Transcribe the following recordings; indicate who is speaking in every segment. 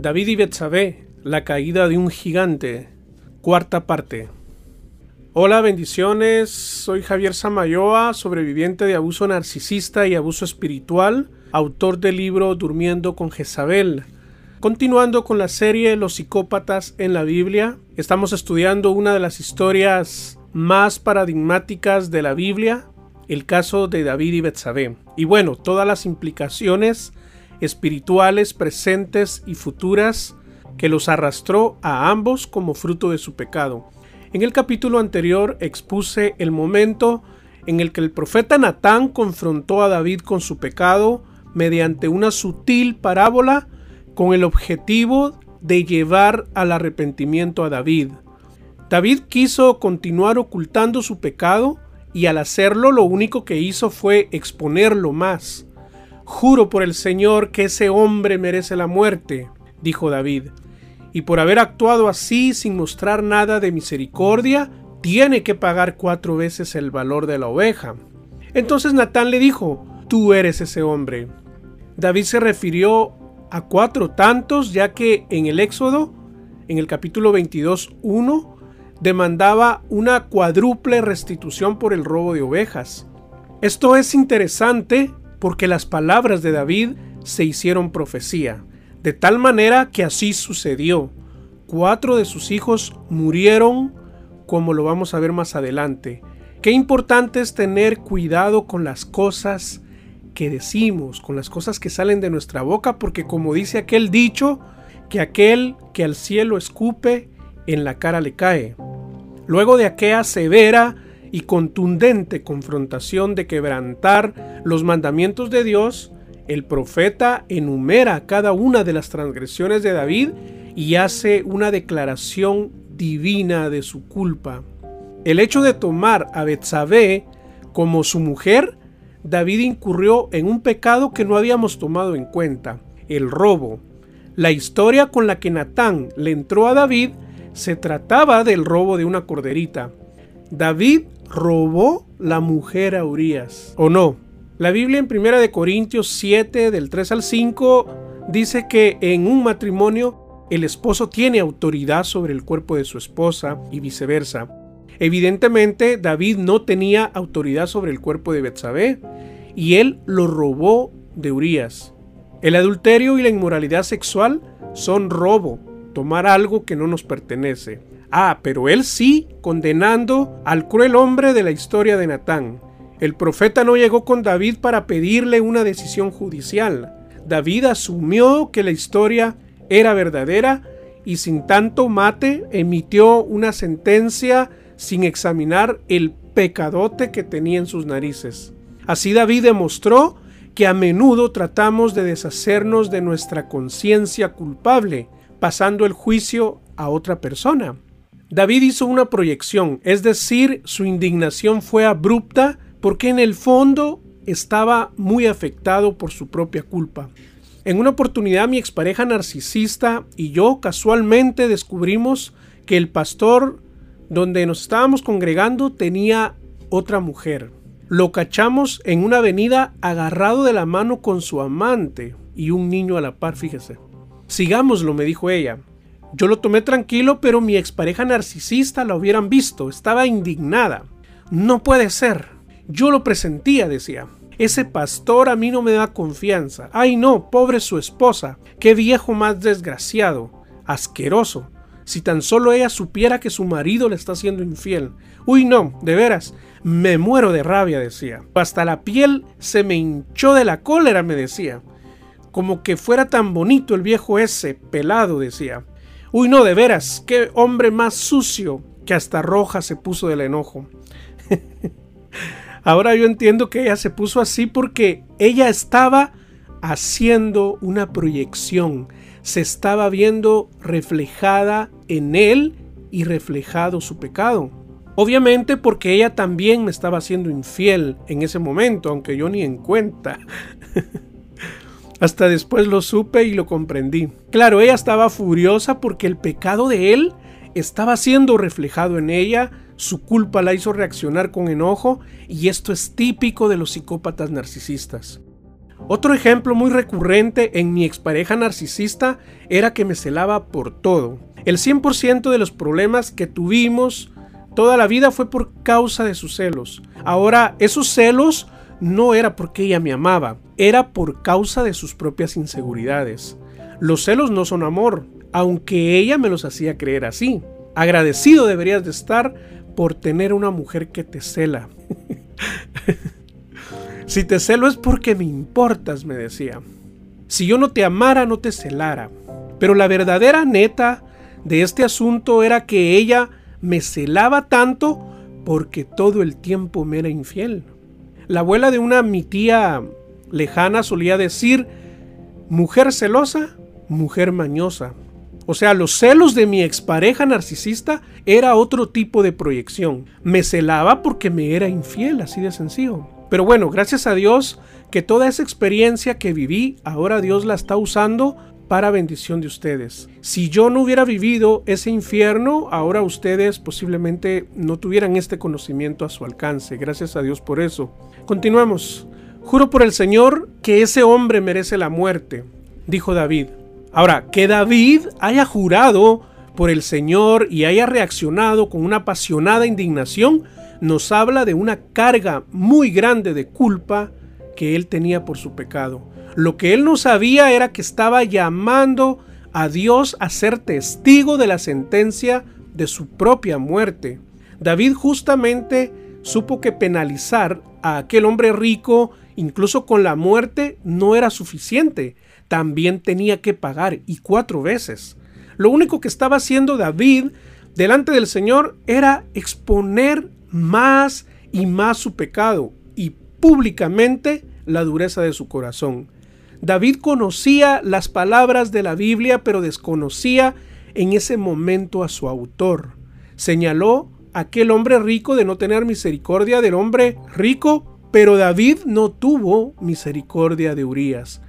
Speaker 1: David y Betsabé, la caída de un gigante. Cuarta parte. Hola, bendiciones. Soy Javier Samayoa, sobreviviente de abuso narcisista y abuso espiritual, autor del libro Durmiendo con Jezabel. Continuando con la serie Los psicópatas en la Biblia, estamos estudiando una de las historias más paradigmáticas de la Biblia, el caso de David y Betsabé. Y bueno, todas las implicaciones espirituales presentes y futuras que los arrastró a ambos como fruto de su pecado. En el capítulo anterior expuse el momento en el que el profeta Natán confrontó a David con su pecado mediante una sutil parábola con el objetivo de llevar al arrepentimiento a David. David quiso continuar ocultando su pecado y al hacerlo lo único que hizo fue exponerlo más. Juro por el Señor que ese hombre merece la muerte, dijo David, y por haber actuado así sin mostrar nada de misericordia, tiene que pagar cuatro veces el valor de la oveja. Entonces Natán le dijo, tú eres ese hombre. David se refirió a cuatro tantos, ya que en el Éxodo, en el capítulo 22, 1, demandaba una cuádruple restitución por el robo de ovejas. Esto es interesante porque las palabras de David se hicieron profecía, de tal manera que así sucedió. Cuatro de sus hijos murieron, como lo vamos a ver más adelante. Qué importante es tener cuidado con las cosas que decimos, con las cosas que salen de nuestra boca, porque como dice aquel dicho, que aquel que al cielo escupe, en la cara le cae. Luego de aquella severa y contundente confrontación de quebrantar los mandamientos de Dios, el profeta enumera cada una de las transgresiones de David y hace una declaración divina de su culpa. El hecho de tomar a Betsabé como su mujer, David incurrió en un pecado que no habíamos tomado en cuenta, el robo. La historia con la que Natán le entró a David se trataba del robo de una corderita. David robó la mujer a Urias, ¿o no? La Biblia en 1 de Corintios 7 del 3 al 5 dice que en un matrimonio el esposo tiene autoridad sobre el cuerpo de su esposa y viceversa. Evidentemente David no tenía autoridad sobre el cuerpo de Betsabé y él lo robó de Urias. El adulterio y la inmoralidad sexual son robo, tomar algo que no nos pertenece. Ah, pero él sí, condenando al cruel hombre de la historia de Natán. El profeta no llegó con David para pedirle una decisión judicial. David asumió que la historia era verdadera y sin tanto mate emitió una sentencia sin examinar el pecadote que tenía en sus narices. Así David demostró que a menudo tratamos de deshacernos de nuestra conciencia culpable, pasando el juicio a otra persona. David hizo una proyección, es decir, su indignación fue abrupta porque en el fondo estaba muy afectado por su propia culpa. En una oportunidad mi expareja narcisista y yo casualmente descubrimos que el pastor donde nos estábamos congregando tenía otra mujer. Lo cachamos en una avenida agarrado de la mano con su amante y un niño a la par, fíjese. Sigámoslo, me dijo ella. Yo lo tomé tranquilo, pero mi expareja narcisista la hubieran visto, estaba indignada. No puede ser. Yo lo presentía, decía. Ese pastor a mí no me da confianza. Ay no, pobre su esposa. Qué viejo más desgraciado. Asqueroso. Si tan solo ella supiera que su marido le está siendo infiel. Uy no, de veras. Me muero de rabia, decía. Hasta la piel se me hinchó de la cólera, me decía. Como que fuera tan bonito el viejo ese, pelado, decía. Uy, no, de veras, qué hombre más sucio que hasta roja se puso del enojo. Ahora yo entiendo que ella se puso así porque ella estaba haciendo una proyección, se estaba viendo reflejada en él y reflejado su pecado. Obviamente porque ella también me estaba haciendo infiel en ese momento, aunque yo ni en cuenta. Hasta después lo supe y lo comprendí. Claro, ella estaba furiosa porque el pecado de él estaba siendo reflejado en ella, su culpa la hizo reaccionar con enojo y esto es típico de los psicópatas narcisistas. Otro ejemplo muy recurrente en mi expareja narcisista era que me celaba por todo. El 100% de los problemas que tuvimos toda la vida fue por causa de sus celos. Ahora, esos celos no era porque ella me amaba, era por causa de sus propias inseguridades. Los celos no son amor, aunque ella me los hacía creer así. Agradecido deberías de estar por tener una mujer que te cela. si te celo es porque me importas, me decía. Si yo no te amara, no te celara. Pero la verdadera neta de este asunto era que ella me celaba tanto porque todo el tiempo me era infiel. La abuela de una mi tía lejana solía decir, mujer celosa, mujer mañosa. O sea, los celos de mi expareja narcisista era otro tipo de proyección. Me celaba porque me era infiel, así de sencillo. Pero bueno, gracias a Dios que toda esa experiencia que viví, ahora Dios la está usando para bendición de ustedes. Si yo no hubiera vivido ese infierno, ahora ustedes posiblemente no tuvieran este conocimiento a su alcance. Gracias a Dios por eso. Continuemos. Juro por el Señor que ese hombre merece la muerte, dijo David. Ahora, que David haya jurado por el Señor y haya reaccionado con una apasionada indignación, nos habla de una carga muy grande de culpa que él tenía por su pecado. Lo que él no sabía era que estaba llamando a Dios a ser testigo de la sentencia de su propia muerte. David justamente supo que penalizar a aquel hombre rico, incluso con la muerte, no era suficiente también tenía que pagar y cuatro veces. Lo único que estaba haciendo David delante del Señor era exponer más y más su pecado y públicamente la dureza de su corazón. David conocía las palabras de la Biblia, pero desconocía en ese momento a su autor. Señaló a aquel hombre rico de no tener misericordia del hombre rico, pero David no tuvo misericordia de Urias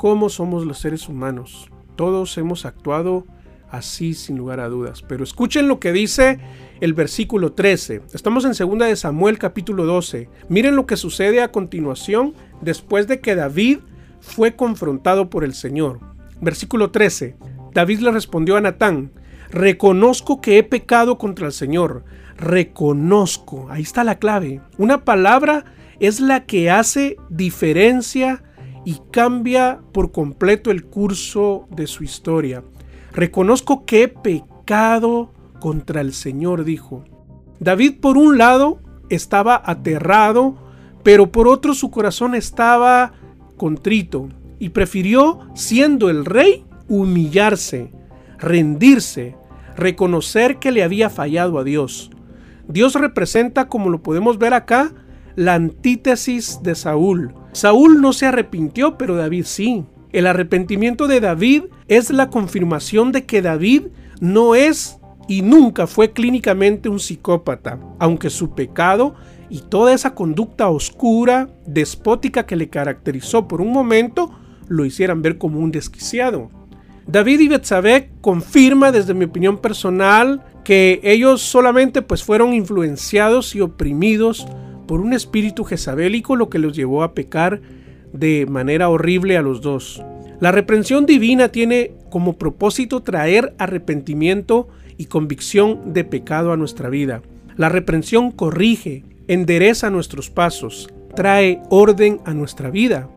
Speaker 1: cómo somos los seres humanos. Todos hemos actuado así sin lugar a dudas. Pero escuchen lo que dice el versículo 13. Estamos en 2 de Samuel capítulo 12. Miren lo que sucede a continuación después de que David fue confrontado por el Señor. Versículo 13. David le respondió a Natán, reconozco que he pecado contra el Señor. Reconozco. Ahí está la clave. Una palabra es la que hace diferencia y cambia por completo el curso de su historia. Reconozco que he pecado contra el Señor, dijo. David por un lado estaba aterrado, pero por otro su corazón estaba contrito y prefirió, siendo el rey, humillarse, rendirse, reconocer que le había fallado a Dios. Dios representa, como lo podemos ver acá, la antítesis de Saúl. Saúl no se arrepintió, pero David sí. El arrepentimiento de David es la confirmación de que David no es y nunca fue clínicamente un psicópata, aunque su pecado y toda esa conducta oscura, despótica que le caracterizó por un momento, lo hicieran ver como un desquiciado. David y Betsabé confirma desde mi opinión personal que ellos solamente pues fueron influenciados y oprimidos por un espíritu jezabélico lo que los llevó a pecar de manera horrible a los dos. La reprensión divina tiene como propósito traer arrepentimiento y convicción de pecado a nuestra vida. La reprensión corrige, endereza nuestros pasos, trae orden a nuestra vida.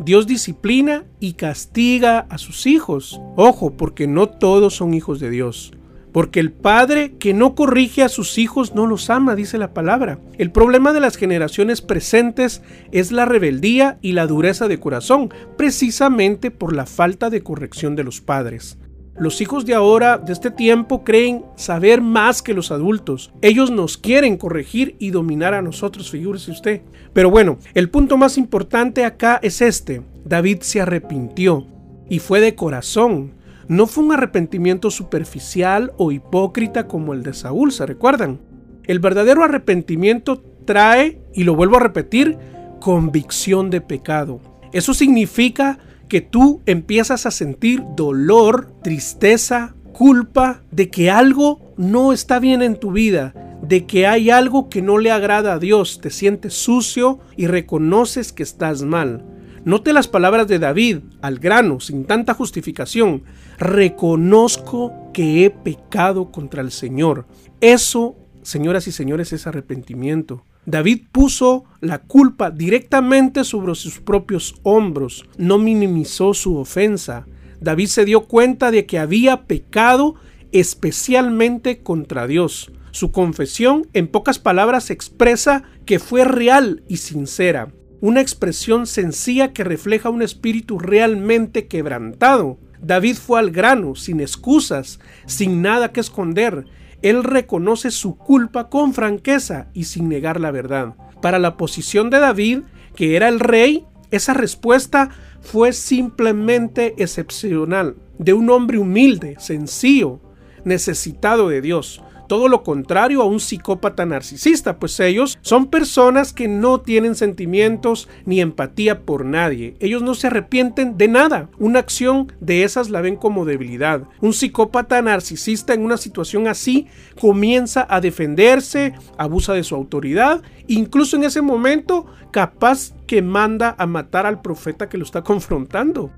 Speaker 1: Dios disciplina y castiga a sus hijos. Ojo, porque no todos son hijos de Dios. Porque el padre que no corrige a sus hijos no los ama, dice la palabra. El problema de las generaciones presentes es la rebeldía y la dureza de corazón, precisamente por la falta de corrección de los padres. Los hijos de ahora, de este tiempo, creen saber más que los adultos. Ellos nos quieren corregir y dominar a nosotros, figúrese usted. Pero bueno, el punto más importante acá es este. David se arrepintió y fue de corazón no fue un arrepentimiento superficial o hipócrita como el de Saúl, ¿se recuerdan? El verdadero arrepentimiento trae, y lo vuelvo a repetir, convicción de pecado. Eso significa que tú empiezas a sentir dolor, tristeza, culpa de que algo no está bien en tu vida, de que hay algo que no le agrada a Dios, te sientes sucio y reconoces que estás mal. Note las palabras de David, al grano, sin tanta justificación. Reconozco que he pecado contra el Señor. Eso, señoras y señores, es arrepentimiento. David puso la culpa directamente sobre sus propios hombros, no minimizó su ofensa. David se dio cuenta de que había pecado especialmente contra Dios. Su confesión, en pocas palabras, expresa que fue real y sincera, una expresión sencilla que refleja un espíritu realmente quebrantado. David fue al grano, sin excusas, sin nada que esconder. Él reconoce su culpa con franqueza y sin negar la verdad. Para la posición de David, que era el rey, esa respuesta fue simplemente excepcional, de un hombre humilde, sencillo, necesitado de Dios. Todo lo contrario a un psicópata narcisista, pues ellos son personas que no tienen sentimientos ni empatía por nadie. Ellos no se arrepienten de nada. Una acción de esas la ven como debilidad. Un psicópata narcisista en una situación así comienza a defenderse, abusa de su autoridad, incluso en ese momento capaz que manda a matar al profeta que lo está confrontando.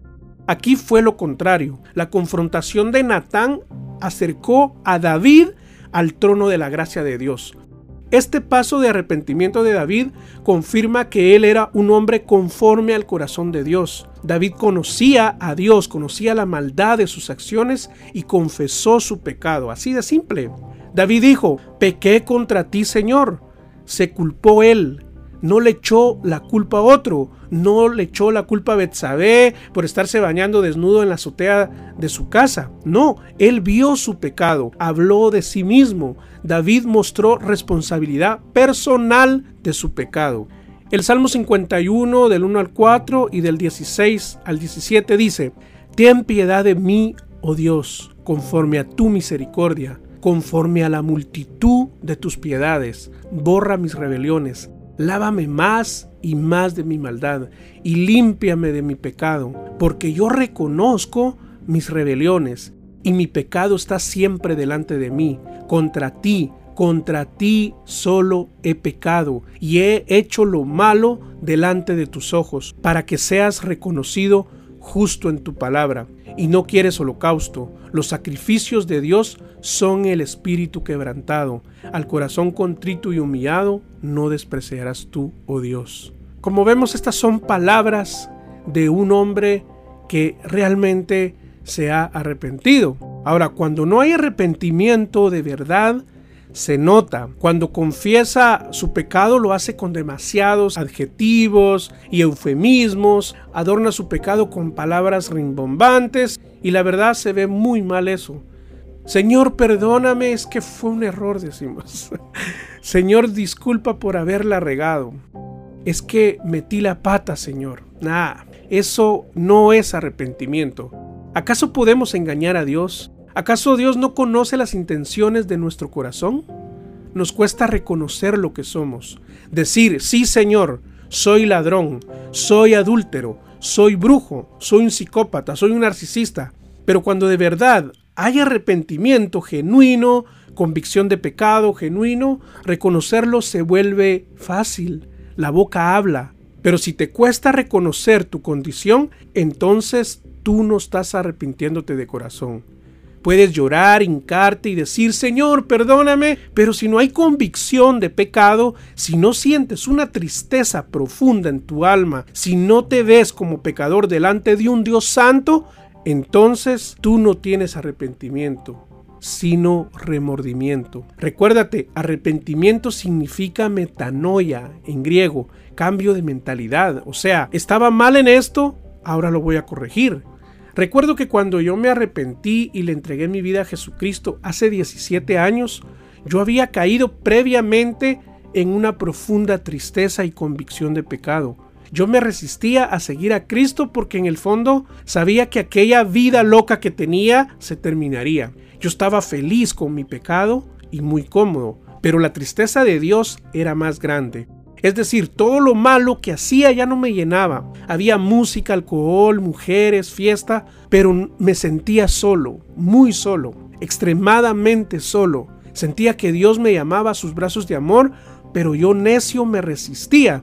Speaker 1: Aquí fue lo contrario. La confrontación de Natán acercó a David al trono de la gracia de Dios. Este paso de arrepentimiento de David confirma que él era un hombre conforme al corazón de Dios. David conocía a Dios, conocía la maldad de sus acciones y confesó su pecado. Así de simple. David dijo, pequé contra ti, Señor. Se culpó él, no le echó la culpa a otro, no le echó la culpa a Betsabé por estarse bañando desnudo en la azotea de su casa. No, él vio su pecado, habló de sí mismo. David mostró responsabilidad personal de su pecado. El Salmo 51 del 1 al 4 y del 16 al 17 dice, Ten piedad de mí, oh Dios, conforme a tu misericordia, conforme a la multitud de tus piedades, borra mis rebeliones Lávame más y más de mi maldad y límpiame de mi pecado, porque yo reconozco mis rebeliones y mi pecado está siempre delante de mí. Contra ti, contra ti solo he pecado y he hecho lo malo delante de tus ojos, para que seas reconocido justo en tu palabra. Y no quieres holocausto. Los sacrificios de Dios son el espíritu quebrantado. Al corazón contrito y humillado no despreciarás tú, oh Dios. Como vemos, estas son palabras de un hombre que realmente se ha arrepentido. Ahora, cuando no hay arrepentimiento de verdad, se nota. Cuando confiesa su pecado lo hace con demasiados adjetivos y eufemismos, adorna su pecado con palabras rimbombantes y la verdad se ve muy mal eso. Señor, perdóname, es que fue un error, decimos. Señor, disculpa por haberla regado. Es que metí la pata, Señor. Nah, eso no es arrepentimiento. ¿Acaso podemos engañar a Dios? ¿Acaso Dios no conoce las intenciones de nuestro corazón? Nos cuesta reconocer lo que somos. Decir, sí, Señor, soy ladrón, soy adúltero, soy brujo, soy un psicópata, soy un narcisista. Pero cuando de verdad hay arrepentimiento genuino, convicción de pecado genuino, reconocerlo se vuelve fácil. La boca habla. Pero si te cuesta reconocer tu condición, entonces tú no estás arrepintiéndote de corazón. Puedes llorar, hincarte y decir, Señor, perdóname, pero si no hay convicción de pecado, si no sientes una tristeza profunda en tu alma, si no te ves como pecador delante de un Dios santo, entonces tú no tienes arrepentimiento, sino remordimiento. Recuérdate, arrepentimiento significa metanoia en griego, cambio de mentalidad. O sea, estaba mal en esto, ahora lo voy a corregir. Recuerdo que cuando yo me arrepentí y le entregué mi vida a Jesucristo hace 17 años, yo había caído previamente en una profunda tristeza y convicción de pecado. Yo me resistía a seguir a Cristo porque en el fondo sabía que aquella vida loca que tenía se terminaría. Yo estaba feliz con mi pecado y muy cómodo, pero la tristeza de Dios era más grande. Es decir, todo lo malo que hacía ya no me llenaba. Había música, alcohol, mujeres, fiesta, pero me sentía solo, muy solo, extremadamente solo. Sentía que Dios me llamaba a sus brazos de amor, pero yo necio me resistía.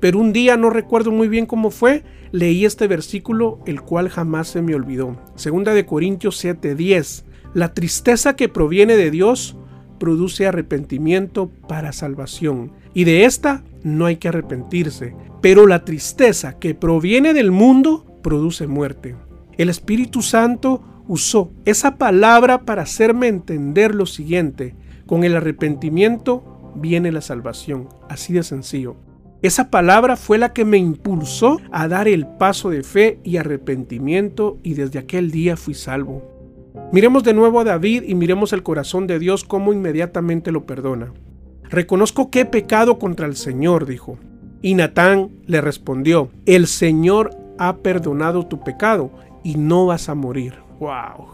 Speaker 1: Pero un día, no recuerdo muy bien cómo fue, leí este versículo, el cual jamás se me olvidó. Segunda de Corintios 7:10. La tristeza que proviene de Dios produce arrepentimiento para salvación. Y de esta no hay que arrepentirse. Pero la tristeza que proviene del mundo produce muerte. El Espíritu Santo usó esa palabra para hacerme entender lo siguiente. Con el arrepentimiento viene la salvación. Así de sencillo. Esa palabra fue la que me impulsó a dar el paso de fe y arrepentimiento y desde aquel día fui salvo. Miremos de nuevo a David y miremos el corazón de Dios cómo inmediatamente lo perdona. Reconozco que he pecado contra el Señor, dijo. Y Natán le respondió, el Señor ha perdonado tu pecado y no vas a morir. ¡Wow!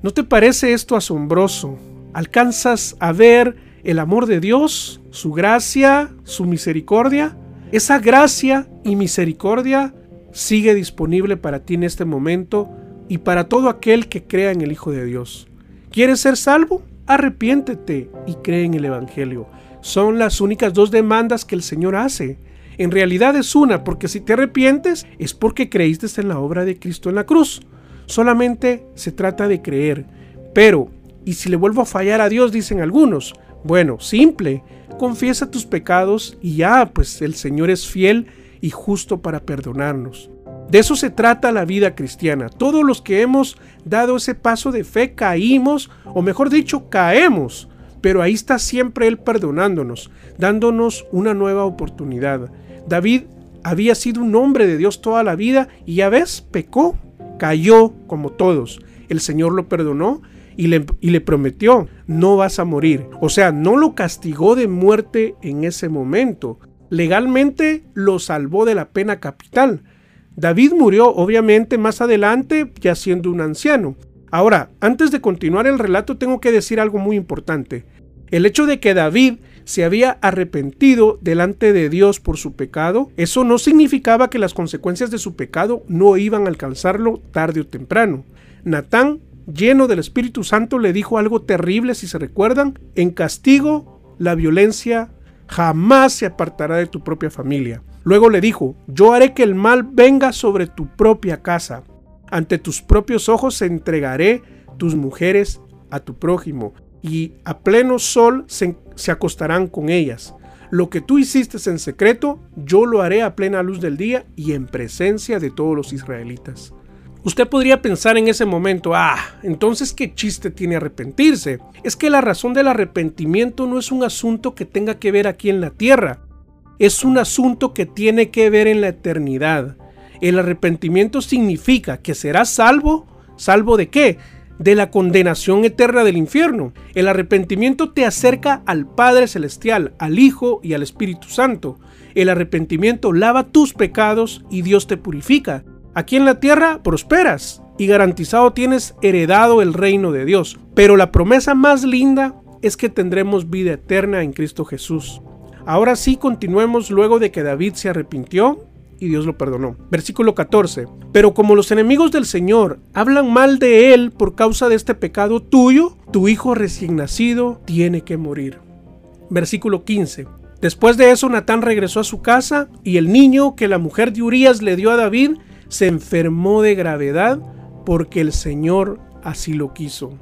Speaker 1: ¿No te parece esto asombroso? ¿Alcanzas a ver el amor de Dios, su gracia, su misericordia? Esa gracia y misericordia sigue disponible para ti en este momento y para todo aquel que crea en el Hijo de Dios. ¿Quieres ser salvo? Arrepiéntete y cree en el Evangelio. Son las únicas dos demandas que el Señor hace. En realidad es una, porque si te arrepientes es porque creíste en la obra de Cristo en la cruz. Solamente se trata de creer. Pero, ¿y si le vuelvo a fallar a Dios? Dicen algunos. Bueno, simple. Confiesa tus pecados y ya, pues el Señor es fiel y justo para perdonarnos. De eso se trata la vida cristiana. Todos los que hemos dado ese paso de fe caímos, o mejor dicho, caemos. Pero ahí está siempre Él perdonándonos, dándonos una nueva oportunidad. David había sido un hombre de Dios toda la vida y ya ves, pecó, cayó como todos. El Señor lo perdonó y le, y le, prometió, no vas a morir. O sea, no lo castigó de muerte en ese momento. Legalmente lo salvó de la pena capital, David murió obviamente más adelante ya siendo un anciano. Ahora, antes de continuar el relato tengo que decir algo muy importante. El hecho de que David se había arrepentido delante de Dios por su pecado, eso no significaba que las consecuencias de su pecado no iban a alcanzarlo tarde o temprano. Natán, lleno del Espíritu Santo, le dijo algo terrible, si se recuerdan, en castigo, la violencia jamás se apartará de tu propia familia. Luego le dijo, yo haré que el mal venga sobre tu propia casa. Ante tus propios ojos entregaré tus mujeres a tu prójimo, y a pleno sol se, acostarán con ellas. Lo que tú hiciste en secreto, yo lo haré a plena luz del día y en presencia de todos los israelitas. Usted podría pensar en ese momento, ah, entonces qué chiste tiene arrepentirse. Es que la razón del arrepentimiento no es un asunto que tenga que ver aquí en la tierra, es un asunto que tiene que ver en la eternidad. El arrepentimiento significa que serás salvo, salvo de qué? De la condenación eterna del infierno. El arrepentimiento te acerca al Padre Celestial, al Hijo y al Espíritu Santo. El arrepentimiento lava tus pecados y Dios te purifica. Aquí en la tierra prosperas y garantizado tienes heredado el reino de Dios. Pero la promesa más linda es que tendremos vida eterna en Cristo Jesús. Ahora sí continuemos luego de que David se arrepintió y Dios lo perdonó. Versículo 14. Pero como los enemigos del Señor hablan mal de él por causa de este pecado tuyo, tu hijo recién nacido tiene que morir. Versículo 15. Después de eso, Natán regresó a su casa y el niño que la mujer de Urias le dio a David se enfermó de gravedad porque el Señor así lo quiso.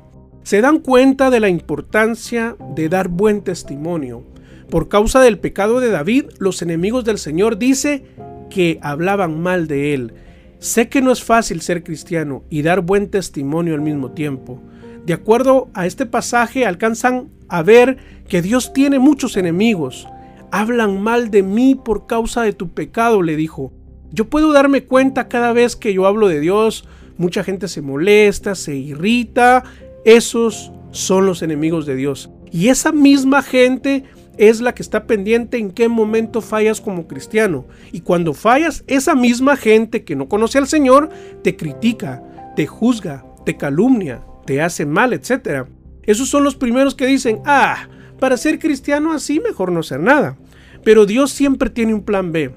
Speaker 1: Se dan cuenta de la importancia de dar buen testimonio por causa del pecado de David, los enemigos del Señor dice que hablaban mal de él. Sé que no es fácil ser cristiano y dar buen testimonio al mismo tiempo. De acuerdo a este pasaje alcanzan a ver que Dios tiene muchos enemigos. Hablan mal de mí por causa de tu pecado, le dijo. Yo puedo darme cuenta cada vez que yo hablo de Dios, mucha gente se molesta, se irrita. Esos son los enemigos de Dios. Y esa misma gente es la que está pendiente en qué momento fallas como cristiano. Y cuando fallas, esa misma gente que no conoce al Señor te critica, te juzga, te calumnia, te hace mal, etc. Esos son los primeros que dicen, ah, para ser cristiano así mejor no ser nada. Pero Dios siempre tiene un plan B.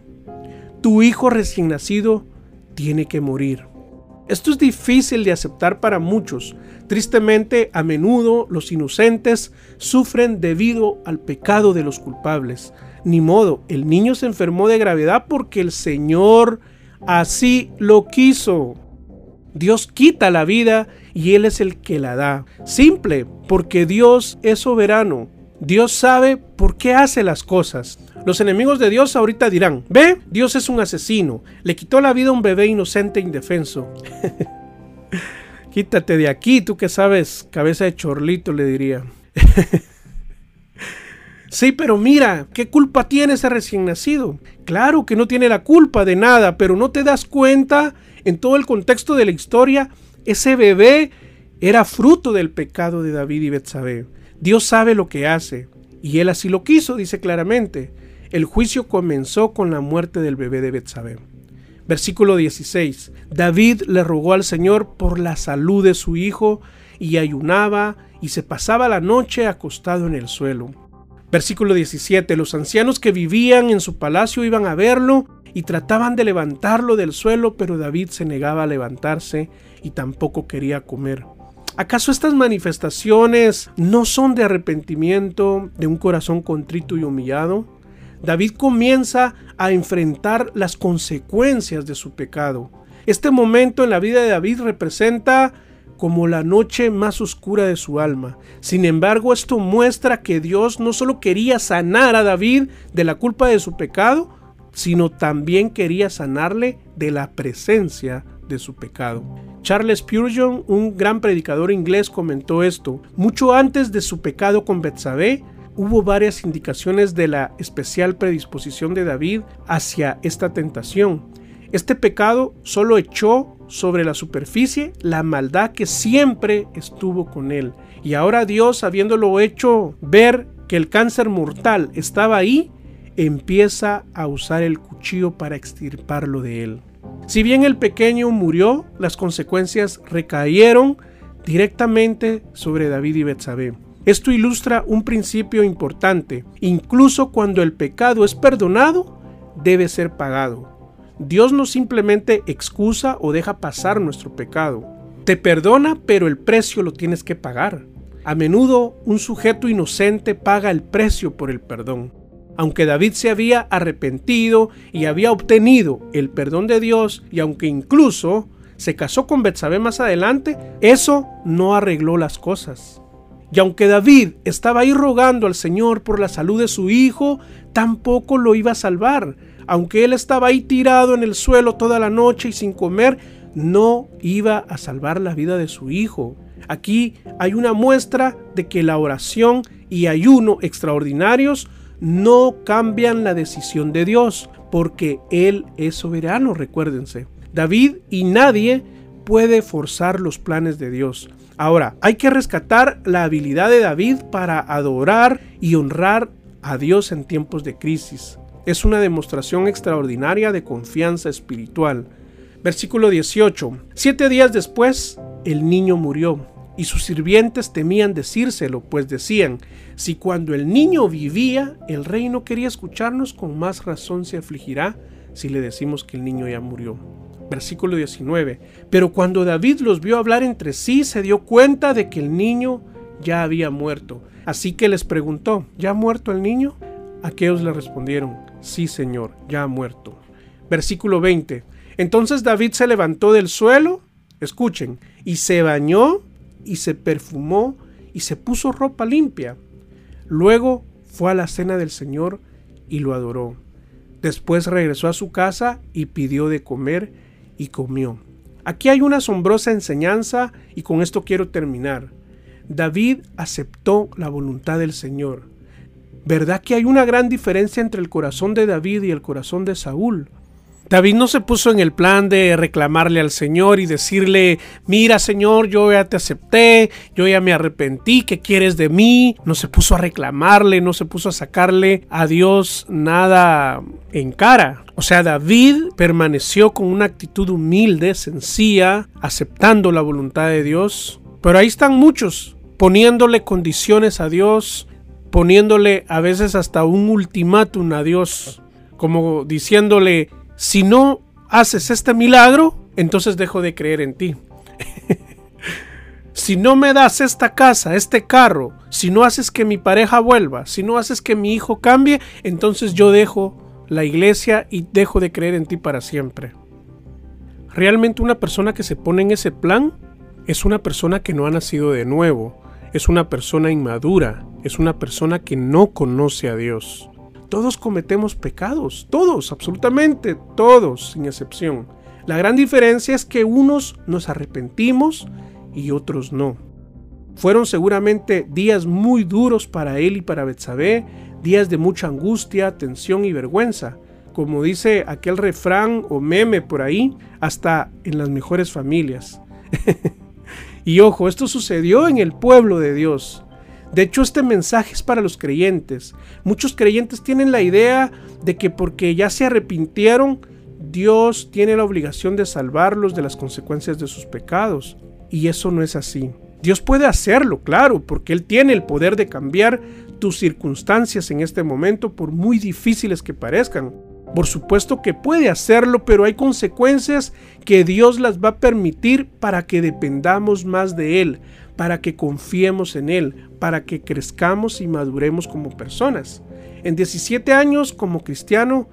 Speaker 1: Tu hijo recién nacido tiene que morir. Esto es difícil de aceptar para muchos. Tristemente, a menudo los inocentes sufren debido al pecado de los culpables. Ni modo, el niño se enfermó de gravedad porque el Señor así lo quiso. Dios quita la vida y Él es el que la da. Simple, porque Dios es soberano. Dios sabe por qué hace las cosas. Los enemigos de Dios ahorita dirán, ve, Dios es un asesino, le quitó la vida a un bebé inocente e indefenso. Quítate de aquí, tú que sabes, cabeza de chorlito, le diría. sí, pero mira, ¿qué culpa tiene ese recién nacido? Claro que no tiene la culpa de nada, pero no te das cuenta en todo el contexto de la historia, ese bebé era fruto del pecado de David y Betsabé. Dios sabe lo que hace, y él así lo quiso, dice claramente. El juicio comenzó con la muerte del bebé de Betsabé. Versículo 16. David le rogó al Señor por la salud de su hijo y ayunaba y se pasaba la noche acostado en el suelo. Versículo 17. Los ancianos que vivían en su palacio iban a verlo y trataban de levantarlo del suelo, pero David se negaba a levantarse y tampoco quería comer. ¿Acaso estas manifestaciones no son de arrepentimiento, de un corazón contrito y humillado? David comienza a enfrentar las consecuencias de su pecado. Este momento en la vida de David representa como la noche más oscura de su alma. Sin embargo, esto muestra que Dios no solo quería sanar a David de la culpa de su pecado, sino también quería sanarle de la presencia de su pecado. Charles Spurgeon, un gran predicador inglés, comentó esto. Mucho antes de su pecado con Betsabé, hubo varias indicaciones de la especial predisposición de David hacia esta tentación. Este pecado solo echó sobre la superficie la maldad que siempre estuvo con él. Y ahora Dios, habiéndolo hecho ver que el cáncer mortal estaba ahí, empieza a usar el cuchillo para extirparlo de él. Si bien el pequeño murió, las consecuencias recayeron directamente sobre David y Betsabé. Esto ilustra un principio importante. Incluso cuando el pecado es perdonado, debe ser pagado. Dios no simplemente excusa o deja pasar nuestro pecado. Te perdona, pero el precio lo tienes que pagar. A menudo un sujeto inocente paga el precio por el perdón. Aunque David se había arrepentido y había obtenido el perdón de Dios y aunque incluso se casó con Betsabé más adelante, eso no arregló las cosas. Y aunque David estaba ahí rogando al Señor por la salud de su hijo, tampoco lo iba a salvar. Aunque él estaba ahí tirado en el suelo toda la noche y sin comer, no iba a salvar la vida de su hijo. Aquí hay una muestra de que la oración y ayuno extraordinarios no cambian la decisión de Dios, porque Él es soberano, recuérdense. David y nadie puede forzar los planes de Dios. Ahora, hay que rescatar la habilidad de David para adorar y honrar a Dios en tiempos de crisis. Es una demostración extraordinaria de confianza espiritual. Versículo 18. Siete días después, el niño murió, y sus sirvientes temían decírselo, pues decían, si cuando el niño vivía, el rey no quería escucharnos, con más razón se afligirá si le decimos que el niño ya murió. Versículo 19. Pero cuando David los vio hablar entre sí, se dio cuenta de que el niño ya había muerto. Así que les preguntó, ¿ya ha muerto el niño? Aquellos le respondieron, sí señor, ya ha muerto. Versículo 20. Entonces David se levantó del suelo, escuchen, y se bañó y se perfumó y se puso ropa limpia. Luego fue a la cena del Señor y lo adoró. Después regresó a su casa y pidió de comer y comió. Aquí hay una asombrosa enseñanza y con esto quiero terminar. David aceptó la voluntad del Señor. ¿Verdad que hay una gran diferencia entre el corazón de David y el corazón de Saúl? David no se puso en el plan de reclamarle al Señor y decirle, mira Señor, yo ya te acepté, yo ya me arrepentí, ¿qué quieres de mí? No se puso a reclamarle, no se puso a sacarle a Dios nada en cara. O sea, David permaneció con una actitud humilde, sencilla, aceptando la voluntad de Dios. Pero ahí están muchos, poniéndole condiciones a Dios, poniéndole a veces hasta un ultimátum a Dios, como diciéndole, si no haces este milagro, entonces dejo de creer en ti. si no me das esta casa, este carro, si no haces que mi pareja vuelva, si no haces que mi hijo cambie, entonces yo dejo la iglesia y dejo de creer en ti para siempre. Realmente una persona que se pone en ese plan es una persona que no ha nacido de nuevo, es una persona inmadura, es una persona que no conoce a Dios. Todos cometemos pecados, todos, absolutamente todos, sin excepción. La gran diferencia es que unos nos arrepentimos y otros no. Fueron seguramente días muy duros para él y para Betsabé, días de mucha angustia, tensión y vergüenza, como dice aquel refrán o meme por ahí, hasta en las mejores familias. y ojo, esto sucedió en el pueblo de Dios. De hecho, este mensaje es para los creyentes. Muchos creyentes tienen la idea de que porque ya se arrepintieron, Dios tiene la obligación de salvarlos de las consecuencias de sus pecados. Y eso no es así. Dios puede hacerlo, claro, porque Él tiene el poder de cambiar tus circunstancias en este momento, por muy difíciles que parezcan. Por supuesto que puede hacerlo, pero hay consecuencias que Dios las va a permitir para que dependamos más de Él, para que confiemos en Él, para que crezcamos y maduremos como personas. En 17 años como cristiano,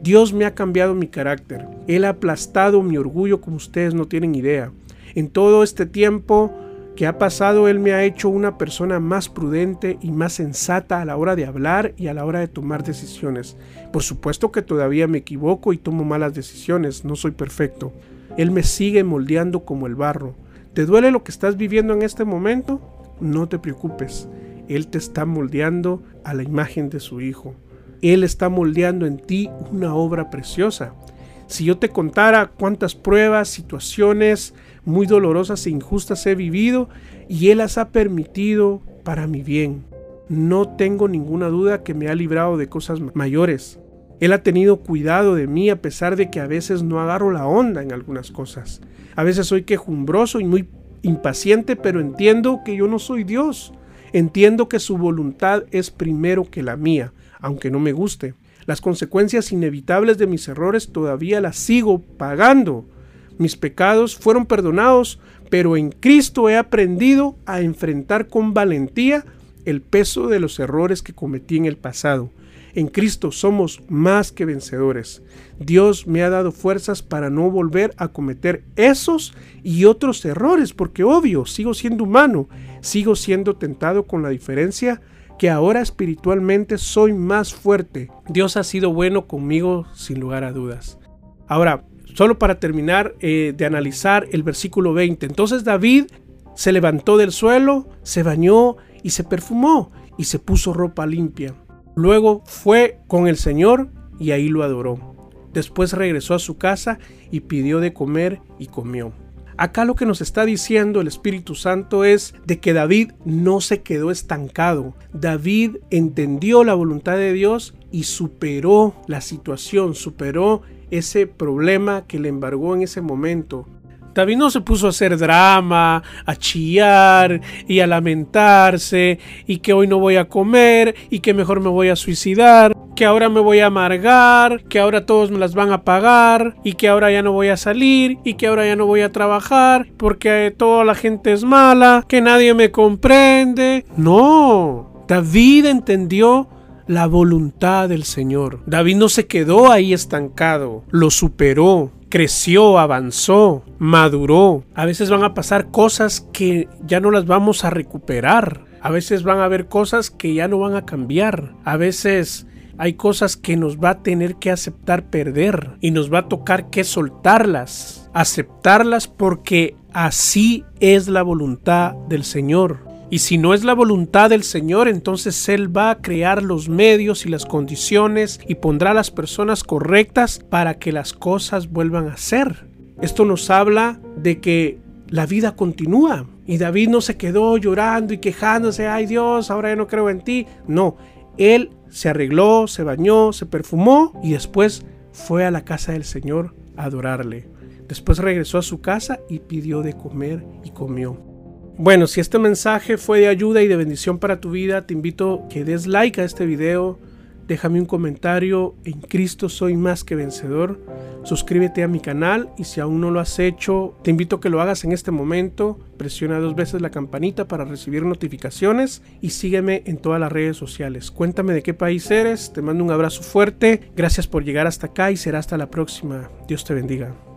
Speaker 1: Dios me ha cambiado mi carácter. Él ha aplastado mi orgullo como ustedes no tienen idea. En todo este tiempo que ha pasado, Él me ha hecho una persona más prudente y más sensata a la hora de hablar y a la hora de tomar decisiones. Por supuesto que todavía me equivoco y tomo malas decisiones, no soy perfecto. Él me sigue moldeando como el barro. ¿Te duele lo que estás viviendo en este momento? No te preocupes. Él te está moldeando a la imagen de su Hijo. Él está moldeando en ti una obra preciosa. Si yo te contara cuántas pruebas, situaciones muy dolorosas e injustas he vivido y Él las ha permitido para mi bien, no tengo ninguna duda que me ha librado de cosas mayores. Él ha tenido cuidado de mí a pesar de que a veces no agarro la onda en algunas cosas. A veces soy quejumbroso y muy impaciente, pero entiendo que yo no soy Dios. Entiendo que su voluntad es primero que la mía, aunque no me guste. Las consecuencias inevitables de mis errores todavía las sigo pagando. Mis pecados fueron perdonados, pero en Cristo he aprendido a enfrentar con valentía el peso de los errores que cometí en el pasado. En Cristo somos más que vencedores. Dios me ha dado fuerzas para no volver a cometer esos y otros errores, porque obvio, sigo siendo humano, sigo siendo tentado con la diferencia que ahora espiritualmente soy más fuerte. Dios ha sido bueno conmigo sin lugar a dudas. Ahora, solo para terminar eh, de analizar el versículo 20. Entonces David se levantó del suelo, se bañó y se perfumó y se puso ropa limpia. Luego fue con el Señor y ahí lo adoró. Después regresó a su casa y pidió de comer y comió. Acá lo que nos está diciendo el Espíritu Santo es de que David no se quedó estancado. David entendió la voluntad de Dios y superó la situación, superó ese problema que le embargó en ese momento. David no se puso a hacer drama, a chillar y a lamentarse y que hoy no voy a comer y que mejor me voy a suicidar, que ahora me voy a amargar, que ahora todos me las van a pagar y que ahora ya no voy a salir y que ahora ya no voy a trabajar porque toda la gente es mala, que nadie me comprende. No, David entendió la voluntad del Señor. David no se quedó ahí estancado, lo superó creció, avanzó, maduró. A veces van a pasar cosas que ya no las vamos a recuperar. A veces van a haber cosas que ya no van a cambiar. A veces hay cosas que nos va a tener que aceptar perder y nos va a tocar que soltarlas, aceptarlas porque así es la voluntad del Señor. Y si no es la voluntad del Señor, entonces Él va a crear los medios y las condiciones y pondrá las personas correctas para que las cosas vuelvan a ser. Esto nos habla de que la vida continúa. Y David no se quedó llorando y quejándose, ay Dios, ahora ya no creo en ti. No, él se arregló, se bañó, se perfumó y después fue a la casa del Señor a adorarle. Después regresó a su casa y pidió de comer y comió. Bueno, si este mensaje fue de ayuda y de bendición para tu vida, te invito a que des like a este video, déjame un comentario, en Cristo soy más que vencedor. suscríbete a mi canal y si aún no lo has hecho, te invito a que lo hagas en este momento. Presiona dos veces la campanita para recibir notificaciones y sígueme en todas las redes sociales. Cuéntame de qué país eres, te mando un abrazo fuerte, gracias por llegar hasta acá y será hasta la próxima. Dios te bendiga.